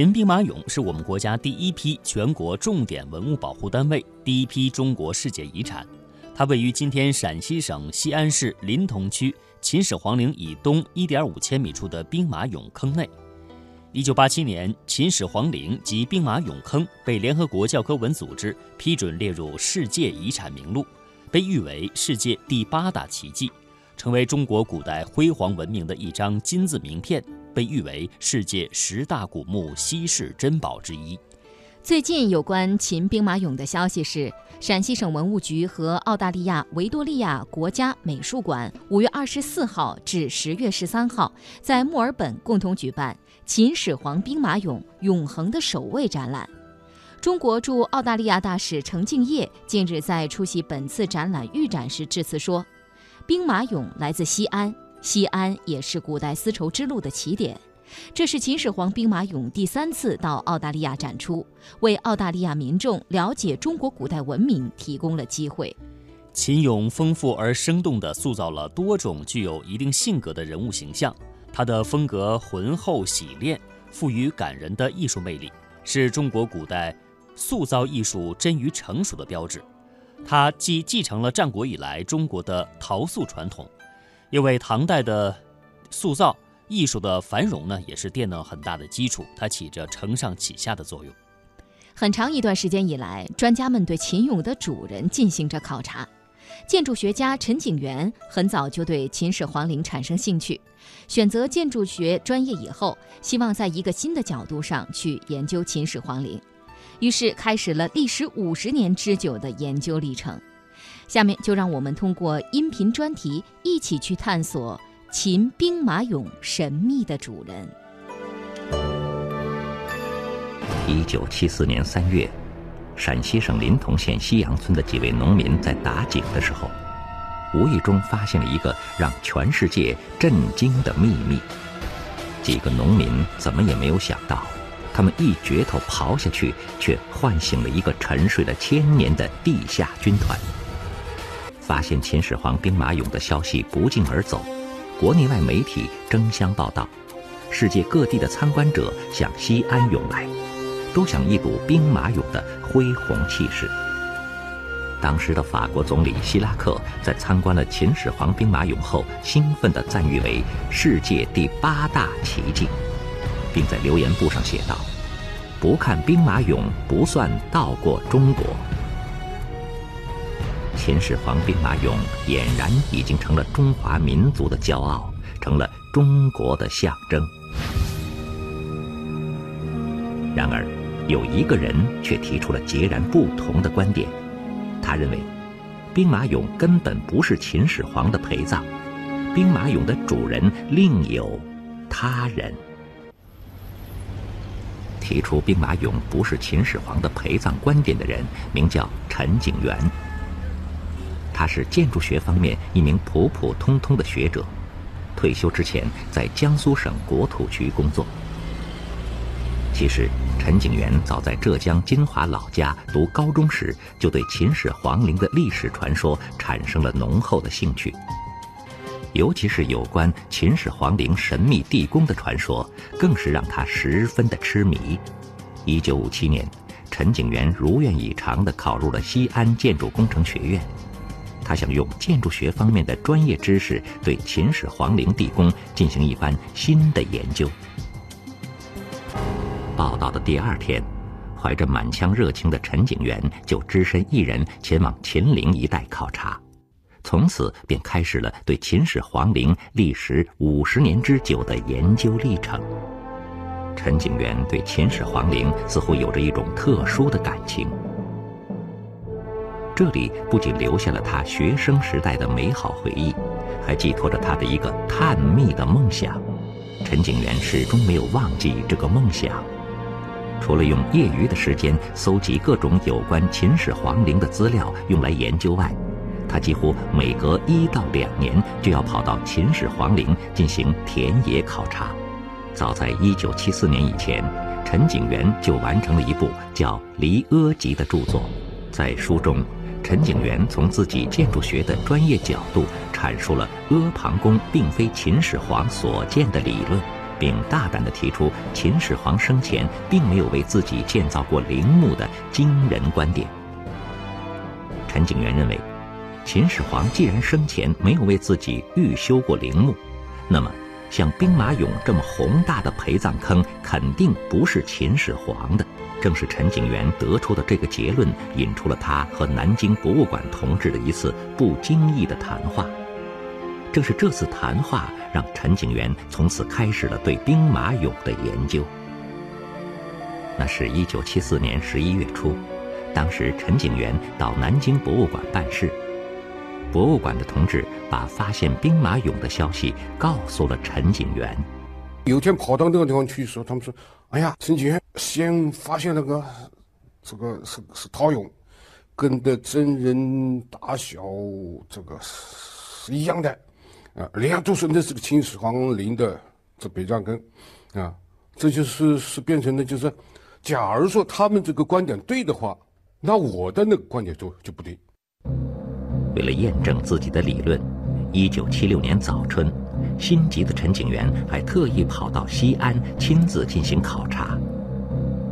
秦兵马俑是我们国家第一批全国重点文物保护单位，第一批中国世界遗产。它位于今天陕西省西安市临潼区秦始皇陵以东1.5千米处的兵马俑坑内。1987年，秦始皇陵及兵马俑坑被联合国教科文组织批准列入世界遗产名录，被誉为世界第八大奇迹，成为中国古代辉煌文明的一张金字名片。被誉为世界十大古墓稀世珍宝之一。最近有关秦兵马俑的消息是，陕西省文物局和澳大利亚维多利亚国家美术馆五月二十四号至十月十三号在墨尔本共同举办“秦始皇兵马俑永恒的守卫”展览。中国驻澳大利亚大使程敬业近日在出席本次展览预展时致辞说：“兵马俑来自西安。”西安也是古代丝绸之路的起点，这是秦始皇兵马俑第三次到澳大利亚展出，为澳大利亚民众了解中国古代文明提供了机会。秦俑丰富而生动地塑造了多种具有一定性格的人物形象，它的风格浑厚洗练，富于感人的艺术魅力，是中国古代塑造艺术臻于成熟的标志。它既继承了战国以来中国的陶塑传统。因为唐代的塑造艺术的繁荣呢，也是奠了很大的基础。它起着承上启下的作用。很长一段时间以来，专家们对秦俑的主人进行着考察。建筑学家陈景元很早就对秦始皇陵产生兴趣，选择建筑学专业以后，希望在一个新的角度上去研究秦始皇陵，于是开始了历时五十年之久的研究历程。下面就让我们通过音频专题一起去探索秦兵马俑神秘的主人。一九七四年三月，陕西省临潼县西阳村的几位农民在打井的时候，无意中发现了一个让全世界震惊的秘密。几个农民怎么也没有想到，他们一镢头刨下去，却唤醒了一个沉睡了千年的地下军团。发现秦始皇兵马俑的消息不胫而走，国内外媒体争相报道，世界各地的参观者向西安涌来，都想一睹兵马俑的恢宏气势。当时的法国总理希拉克在参观了秦始皇兵马俑后，兴奋地赞誉为世界第八大奇迹，并在留言簿上写道：“不看兵马俑，不算到过中国。”秦始皇兵马俑俨然已经成了中华民族的骄傲，成了中国的象征。然而，有一个人却提出了截然不同的观点。他认为，兵马俑根本不是秦始皇的陪葬，兵马俑的主人另有他人。提出兵马俑不是秦始皇的陪葬观点的人，名叫陈景元。他是建筑学方面一名普普通通的学者，退休之前在江苏省国土局工作。其实，陈景元早在浙江金华老家读高中时，就对秦始皇陵的历史传说产生了浓厚的兴趣，尤其是有关秦始皇陵神秘地宫的传说，更是让他十分的痴迷。一九五七年，陈景元如愿以偿地考入了西安建筑工程学院。他想用建筑学方面的专业知识，对秦始皇陵地宫进行一番新的研究。报道的第二天，怀着满腔热情的陈景元就只身一人前往秦陵一带考察，从此便开始了对秦始皇陵历时五十年之久的研究历程。陈景元对秦始皇陵似乎有着一种特殊的感情。这里不仅留下了他学生时代的美好回忆，还寄托着他的一个探秘的梦想。陈景元始终没有忘记这个梦想。除了用业余的时间搜集各种有关秦始皇陵的资料用来研究外，他几乎每隔一到两年就要跑到秦始皇陵进行田野考察。早在1974年以前，陈景元就完成了一部叫《离阿集》的著作，在书中。陈景元从自己建筑学的专业角度阐述了阿房宫并非秦始皇所建的理论，并大胆地提出秦始皇生前并没有为自己建造过陵墓的惊人观点。陈景元认为，秦始皇既然生前没有为自己预修过陵墓，那么像兵马俑这么宏大的陪葬坑肯定不是秦始皇的。正是陈景元得出的这个结论，引出了他和南京博物馆同志的一次不经意的谈话。正是这次谈话，让陈景元从此开始了对兵马俑的研究。那是一九七四年十一月初，当时陈景元到南京博物馆办事，博物馆的同志把发现兵马俑的消息告诉了陈景元。有天跑到那个地方去的时候，他们说：“哎呀，陈景元先发现那个，这个是是陶俑，跟的真人大小这个是一样的。”啊，人家都说那是个秦始皇陵的这陪葬坑，啊，这就是是变成了就是，假如说他们这个观点对的话，那我的那个观点就就不对。为了验证自己的理论，一九七六年早春，心急的陈景元还特意跑到西安亲自进行考察，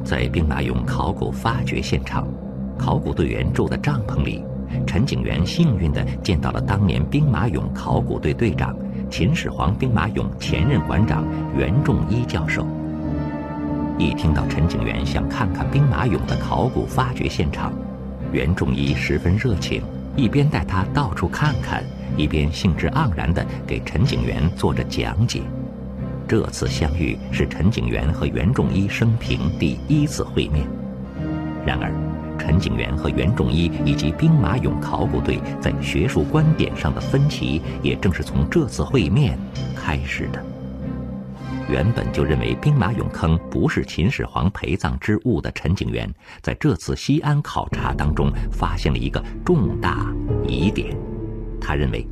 在兵马俑考古发掘现场，考古队员住的帐篷里。陈景元幸运地见到了当年兵马俑考古队队长、秦始皇兵马俑前任馆长袁仲一教授。一听到陈景元想看看兵马俑的考古发掘现场，袁仲一十分热情，一边带他到处看看，一边兴致盎然地给陈景元做着讲解。这次相遇是陈景元和袁仲一生平第一次会面。然而。陈景元和袁仲一以及兵马俑考古队在学术观点上的分歧，也正是从这次会面开始的。原本就认为兵马俑坑不是秦始皇陪葬之物的陈景元，在这次西安考察当中发现了一个重大疑点。他认为，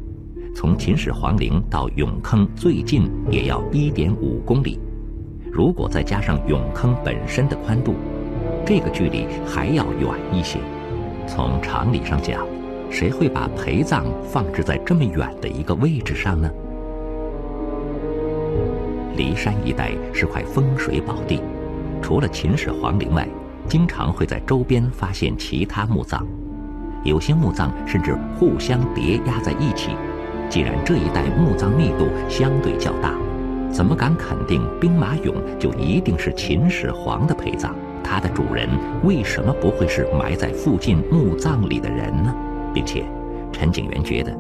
从秦始皇陵到俑坑最近也要一点五公里，如果再加上俑坑本身的宽度。这个距离还要远一些。从常理上讲，谁会把陪葬放置在这么远的一个位置上呢？骊山一带是块风水宝地，除了秦始皇陵外，经常会在周边发现其他墓葬，有些墓葬甚至互相叠压在一起。既然这一带墓葬密度相对较大，怎么敢肯定兵马俑就一定是秦始皇的陪葬？它的主人为什么不会是埋在附近墓葬里的人呢？并且，陈景元觉得，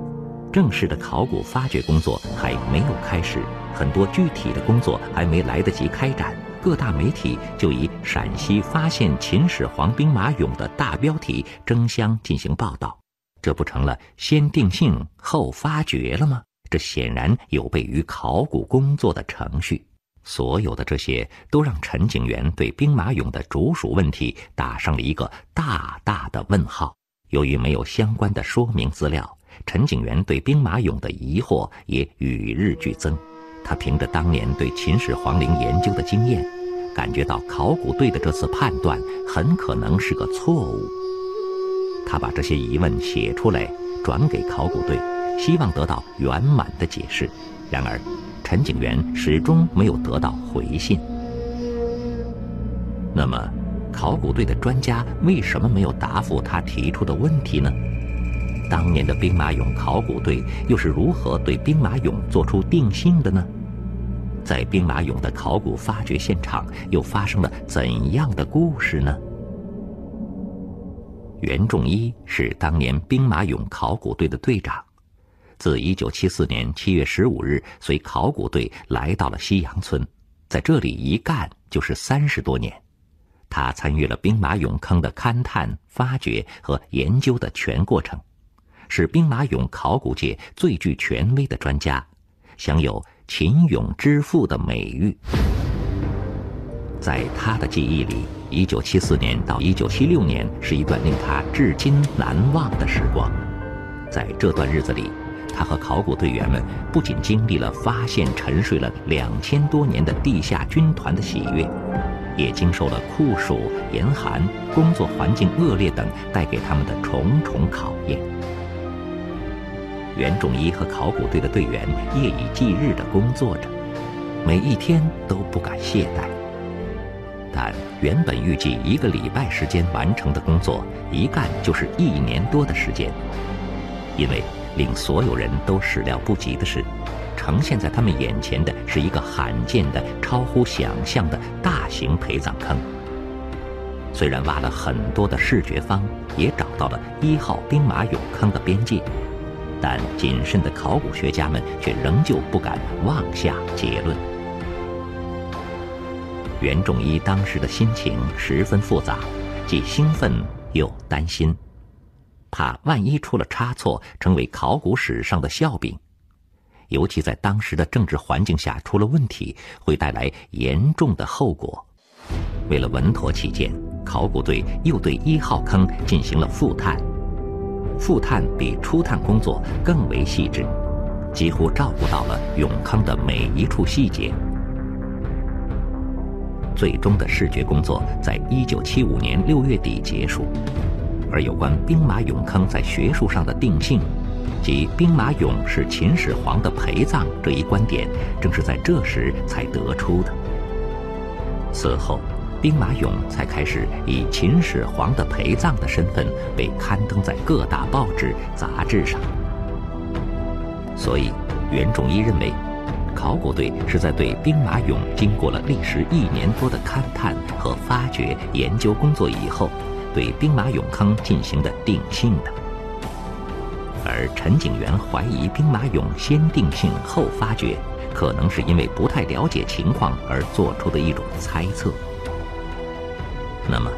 正式的考古发掘工作还没有开始，很多具体的工作还没来得及开展，各大媒体就以“陕西发现秦始皇兵马俑”的大标题争相进行报道，这不成了先定性后发掘了吗？这显然有悖于考古工作的程序。所有的这些都让陈景元对兵马俑的主属问题打上了一个大大的问号。由于没有相关的说明资料，陈景元对兵马俑的疑惑也与日俱增。他凭着当年对秦始皇陵研究的经验，感觉到考古队的这次判断很可能是个错误。他把这些疑问写出来，转给考古队，希望得到圆满的解释。然而，陈景元始终没有得到回信。那么，考古队的专家为什么没有答复他提出的问题呢？当年的兵马俑考古队又是如何对兵马俑做出定性的呢？在兵马俑的考古发掘现场又发生了怎样的故事呢？袁仲一是当年兵马俑考古队的队长。自1974年7月15日，随考古队来到了西洋村，在这里一干就是三十多年。他参与了兵马俑坑的勘探、发掘和研究的全过程，是兵马俑考古界最具权威的专家，享有“秦俑之父”的美誉。在他的记忆里，1974年到1976年是一段令他至今难忘的时光。在这段日子里，他和考古队员们不仅经历了发现沉睡了两千多年的地下军团的喜悦，也经受了酷暑、严寒、工作环境恶劣等带给他们的重重考验。袁仲一和考古队的队员夜以继日地工作着，每一天都不敢懈怠。但原本预计一个礼拜时间完成的工作，一干就是一年多的时间。因为令所有人都始料不及的是，呈现在他们眼前的是一个罕见的、超乎想象的大型陪葬坑。虽然挖了很多的视觉方，也找到了一号兵马俑坑的边界，但谨慎的考古学家们却仍旧不敢妄下结论。袁仲一当时的心情十分复杂，既兴奋又担心，怕万一出了差错，成为考古史上的笑柄。尤其在当时的政治环境下出了问题，会带来严重的后果。为了稳妥起见，考古队又对一号坑进行了复探。复探比初探工作更为细致，几乎照顾到了俑坑的每一处细节。最终的视觉工作在一九七五年六月底结束，而有关兵马俑坑在学术上的定性，即兵马俑是秦始皇的陪葬这一观点，正是在这时才得出的。此后，兵马俑才开始以秦始皇的陪葬的身份被刊登在各大报纸、杂志上。所以，袁仲一认为。考古队是在对兵马俑经过了历时一年多的勘探和发掘研究工作以后，对兵马俑坑进行的定性的。而陈景元怀疑兵马俑先定性后发掘，可能是因为不太了解情况而做出的一种猜测。那么，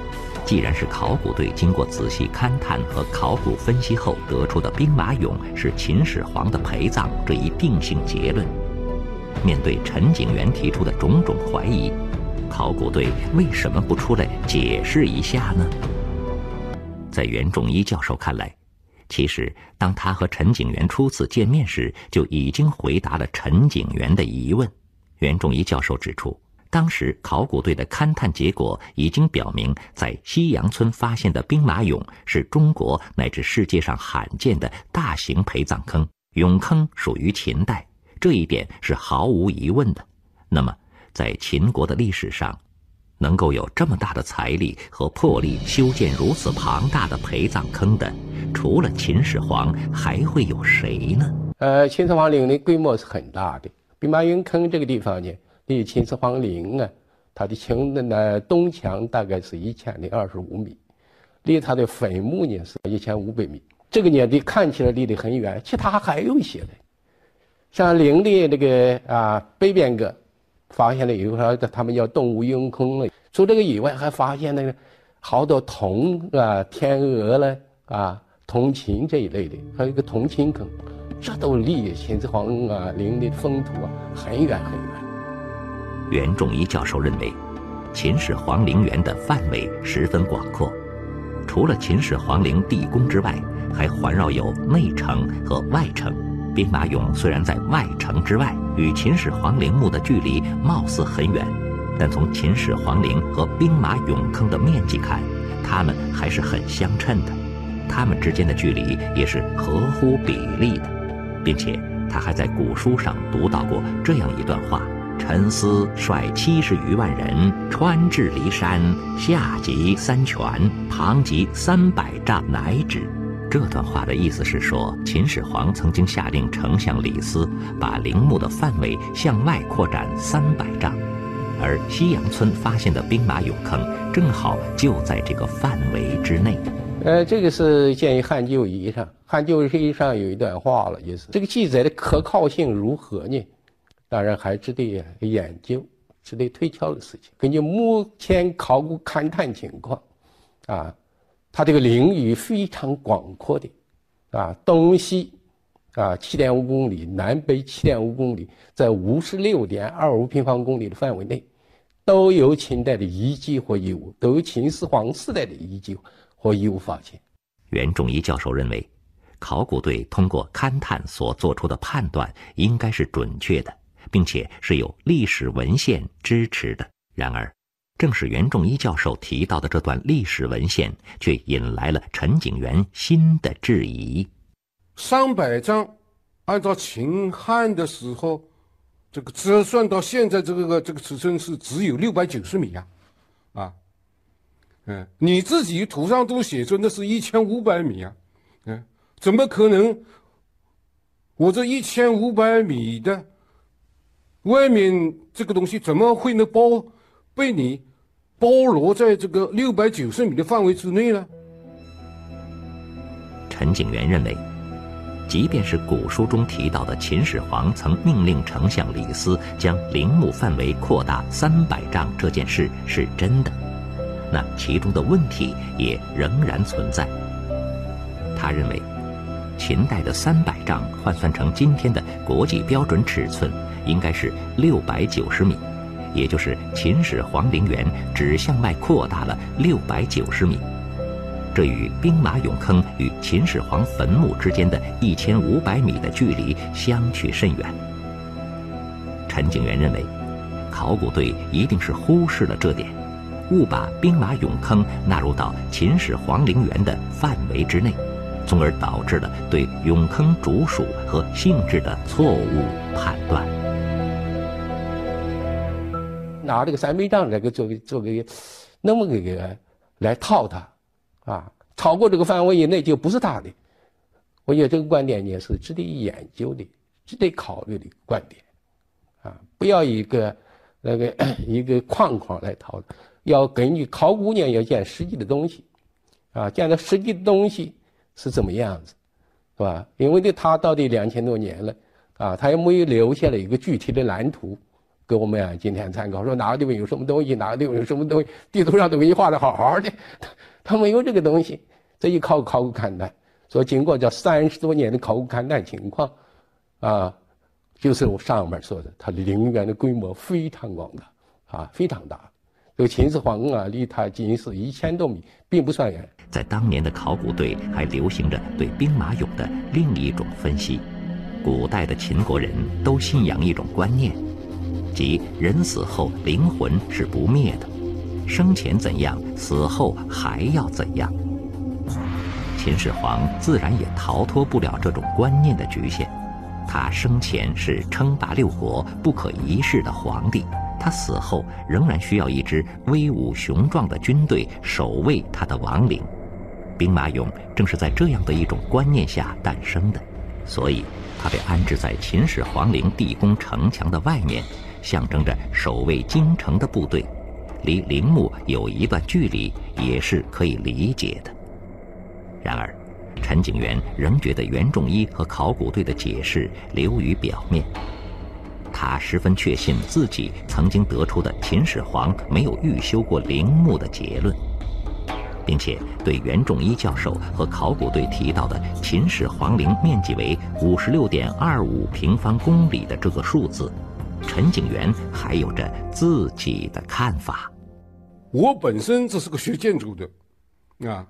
既然是考古队经过仔细勘探和考古分析后得出的兵马俑是秦始皇的陪葬这一定性结论。面对陈景元提出的种种怀疑，考古队为什么不出来解释一下呢？在袁仲一教授看来，其实当他和陈景元初次见面时，就已经回答了陈景元的疑问。袁仲一教授指出，当时考古队的勘探结果已经表明，在西洋村发现的兵马俑是中国乃至世界上罕见的大型陪葬坑，俑坑属于秦代。这一点是毫无疑问的。那么，在秦国的历史上，能够有这么大的财力和魄力修建如此庞大的陪葬坑的，除了秦始皇，还会有谁呢？呃，秦始皇陵的规模是很大的。兵马俑坑这个地方呢，离秦始皇陵啊，它的墙的呢东墙大概是一千零二十五米，离它的坟墓呢是一千五百米。这个年代看起来离得很远，其他还有一些的。像陵的这个啊北边个，发现了以后，他们叫动物俑坑了。除这个以外，还发现那个好多铜啊、天鹅了啊、铜琴这一类的，还有一个铜琴坑，这都离秦始皇啊陵的封土啊很远很远。袁仲一教授认为，秦始皇陵园的范围十分广阔，除了秦始皇陵地宫之外，还环绕有内城和外城。兵马俑虽然在外城之外，与秦始皇陵墓的距离貌似很远，但从秦始皇陵和兵马俑坑的面积看，它们还是很相称的，它们之间的距离也是合乎比例的，并且他还在古书上读到过这样一段话：“陈思率七十余万人穿至骊山，下及三泉，旁及三百丈，乃止。”这段话的意思是说，秦始皇曾经下令丞相李斯把陵墓的范围向外扩展三百丈，而西洋村发现的兵马俑坑正好就在这个范围之内。呃，这个是建于汉旧仪上，汉旧仪上有一段话了，就是这个记载的可靠性如何呢？当然还值得研究、值得推敲的事情。根据目前考古勘探情况，啊。它这个领域非常广阔的，啊，东西，啊，七点五公里，南北七点五公里，在五十六点二五平方公里的范围内，都有秦代的遗迹和遗物，都有秦始皇时代的遗迹和遗物发现。袁仲一教授认为，考古队通过勘探所做出的判断应该是准确的，并且是有历史文献支持的。然而。正是袁仲一教授提到的这段历史文献，却引来了陈景元新的质疑。三百张，按照秦汉的时候，这个折算到现在这个这个尺寸是只有六百九十米呀，啊，嗯，你自己图上都写着那是一千五百米啊，嗯，怎么可能？我这一千五百米的外面这个东西怎么会能包被你包罗在这个六百九十米的范围之内呢？陈景元认为。即便是古书中提到的秦始皇曾命令丞相李斯将陵墓范围扩大三百丈这件事是真的，那其中的问题也仍然存在。他认为，秦代的三百丈换算成今天的国际标准尺寸，应该是六百九十米，也就是秦始皇陵园只向外扩大了六百九十米。这与兵马俑坑与秦始皇坟墓之间的一千五百米的距离相去甚远。陈景元认为，考古队一定是忽视了这点，误把兵马俑坑纳入到秦始皇陵园的范围之内，从而导致了对俑坑主属和性质的错误判断。拿这个三倍丈来给作为作为那么个个来套它。啊，超过这个范围以内就不是他的。我觉得这个观点也是值得研究的、值得考虑的观点。啊，不要一个那个 一个框框来套，要根据考古呢要见实际的东西。啊，见到实际的东西是怎么样子，是吧？因为呢，他到底两千多年了，啊，他也没有留下了一个具体的蓝图给我们啊今天参考，说哪个地方有什么东西，哪个地方有什么东西，地图上都给你画的好好的。他他没有这个东西，这一考考古勘探，说经过这三十多年的考古勘探情况，啊，就是我上面说的，它陵园的规模非常广大，啊，非常大。这个秦始皇啊，离它仅是一千多米，并不算远。在当年的考古队还流行着对兵马俑的另一种分析，古代的秦国人都信仰一种观念，即人死后灵魂是不灭的。生前怎样，死后还要怎样。秦始皇自然也逃脱不了这种观念的局限。他生前是称霸六国、不可一世的皇帝，他死后仍然需要一支威武雄壮的军队守卫他的亡灵。兵马俑正是在这样的一种观念下诞生的，所以它被安置在秦始皇陵地宫城墙的外面，象征着守卫京城的部队。离陵墓有一段距离，也是可以理解的。然而，陈景元仍觉得袁仲一和考古队的解释流于表面。他十分确信自己曾经得出的秦始皇没有预修过陵墓的结论，并且对袁仲一教授和考古队提到的秦始皇陵面积为五十六点二五平方公里的这个数字。陈景元还有着自己的看法。我本身这是个学建筑的，啊，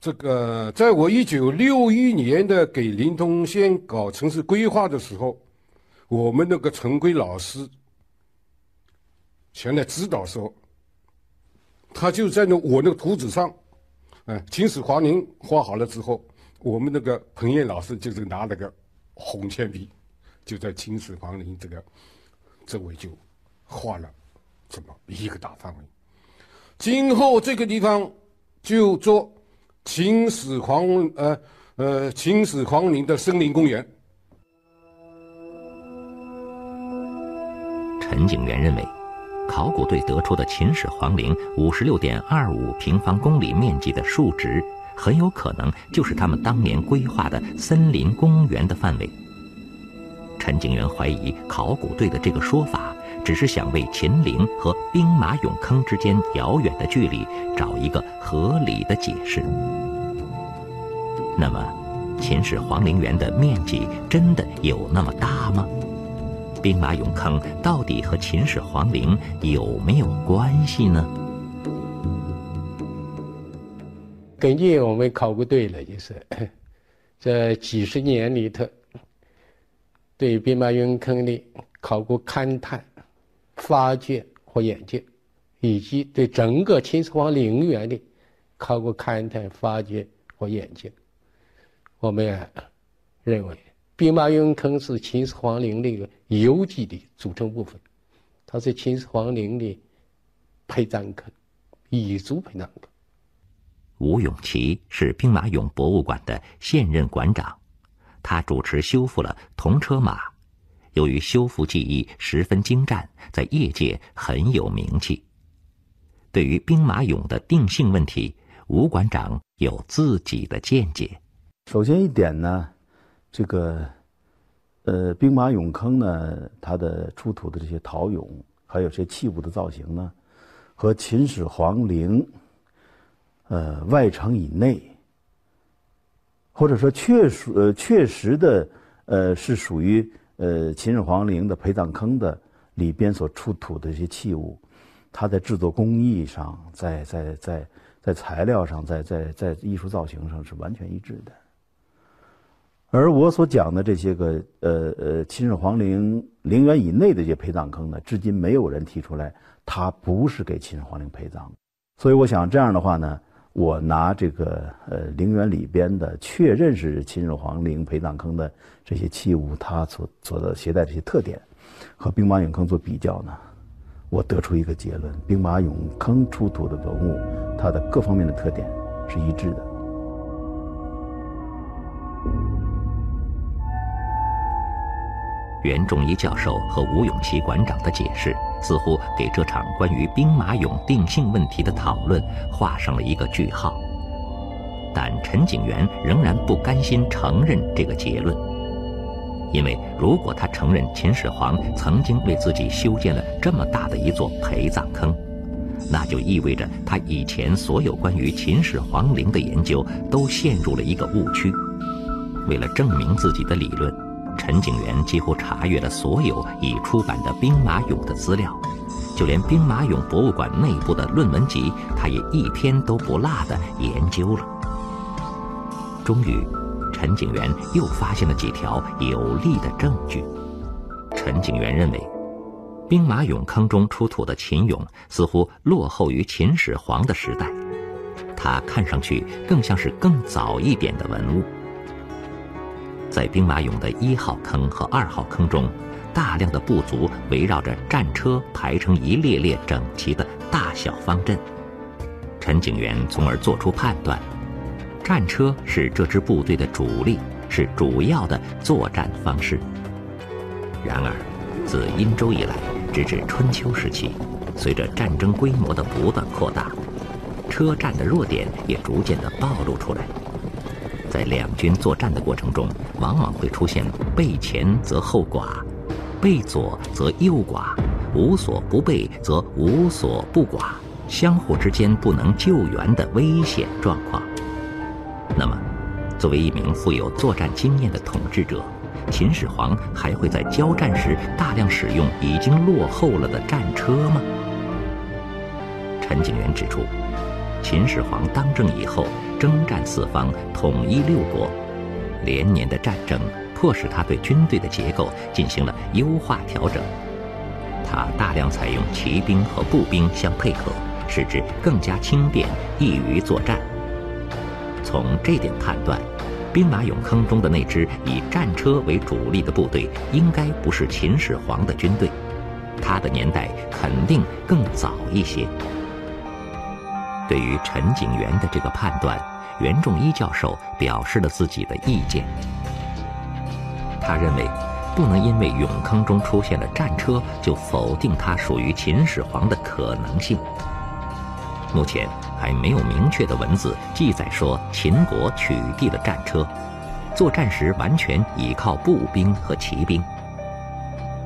这个在我一九六一年的给临潼县搞城市规划的时候，我们那个陈规老师前来指导时候，他就在那我那个图纸上，嗯，秦始皇陵画好了之后，我们那个彭燕老师就是拿了个红铅笔。就在秦始皇陵这个周围就画了这么一个大范围，今后这个地方就做秦始皇呃呃秦始皇陵的森林公园。陈景元认为，考古队得出的秦始皇陵五十六点二五平方公里面积的数值，很有可能就是他们当年规划的森林公园的范围。陈景元怀疑考古队的这个说法，只是想为秦陵和兵马俑坑之间遥远的距离找一个合理的解释。那么，秦始皇陵园的面积真的有那么大吗？兵马俑坑到底和秦始皇陵有没有关系呢？根据我们考古队的，就是 这几十年里头。对兵马俑坑的考古勘探、发掘和研究，以及对整个秦始皇陵园的考古勘探、发掘和研究，我们认为兵马俑坑是秦始皇陵的一个游记的组成部分，它是秦始皇陵的陪葬坑，彝族陪葬坑。吴永琪是兵马俑博物馆的现任馆长，他主持修复了铜车马，由于修复技艺十分精湛，在业界很有名气。对于兵马俑的定性问题，吴馆长有自己的见解。首先一点呢，这个，呃，兵马俑坑呢，它的出土的这些陶俑，还有这些器物的造型呢，和秦始皇陵。呃，外城以内，或者说确属呃确实的呃是属于呃秦始皇陵的陪葬坑的里边所出土的这些器物，它在制作工艺上，在在在在材料上，在在在艺术造型上是完全一致的。而我所讲的这些个呃呃秦始皇陵陵园以内的这些陪葬坑呢，至今没有人提出来它不是给秦始皇陵陪葬，所以我想这样的话呢。我拿这个呃陵园里边的确认是秦始皇陵陪葬坑的这些器物，它所所的携带这些特点，和兵马俑坑做比较呢，我得出一个结论：兵马俑坑出土的文物，它的各方面的特点是一致的。袁仲一教授和吴永琪馆长的解释，似乎给这场关于兵马俑定性问题的讨论画上了一个句号。但陈景元仍然不甘心承认这个结论，因为如果他承认秦始皇曾经为自己修建了这么大的一座陪葬坑，那就意味着他以前所有关于秦始皇陵的研究都陷入了一个误区。为了证明自己的理论。陈景元几乎查阅了所有已出版的兵马俑的资料，就连兵马俑博物馆内部的论文集，他也一篇都不落的研究了。终于，陈景元又发现了几条有力的证据。陈景元认为，兵马俑坑中出土的秦俑似乎落后于秦始皇的时代，它看上去更像是更早一点的文物。在兵马俑的一号坑和二号坑中，大量的部族围绕着战车排成一列列整齐的大小方阵。陈景元从而做出判断：战车是这支部队的主力，是主要的作战方式。然而，自殷周以来，直至春秋时期，随着战争规模的不断扩大，车战的弱点也逐渐的暴露出来。在两军作战的过程中，往往会出现背前则后寡，背左则右寡，无所不备则无所不寡，相互之间不能救援的危险状况。那么，作为一名富有作战经验的统治者，秦始皇还会在交战时大量使用已经落后了的战车吗？陈景元指出，秦始皇当政以后。征战四方，统一六国，连年的战争迫使他对军队的结构进行了优化调整。他大量采用骑兵和步兵相配合，使之更加轻便，易于作战。从这点判断，兵马俑坑中的那支以战车为主力的部队，应该不是秦始皇的军队，他的年代肯定更早一些。对于陈景元的这个判断，袁仲一教授表示了自己的意见。他认为，不能因为俑坑中出现了战车，就否定它属于秦始皇的可能性。目前还没有明确的文字记载说秦国取缔了战车，作战时完全依靠步兵和骑兵。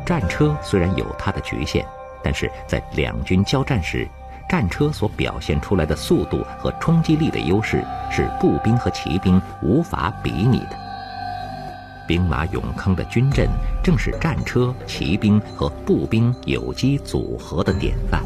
战车虽然有它的局限，但是在两军交战时。战车所表现出来的速度和冲击力的优势，是步兵和骑兵无法比拟的。兵马俑坑的军阵，正是战车、骑兵和步兵有机组合的典范。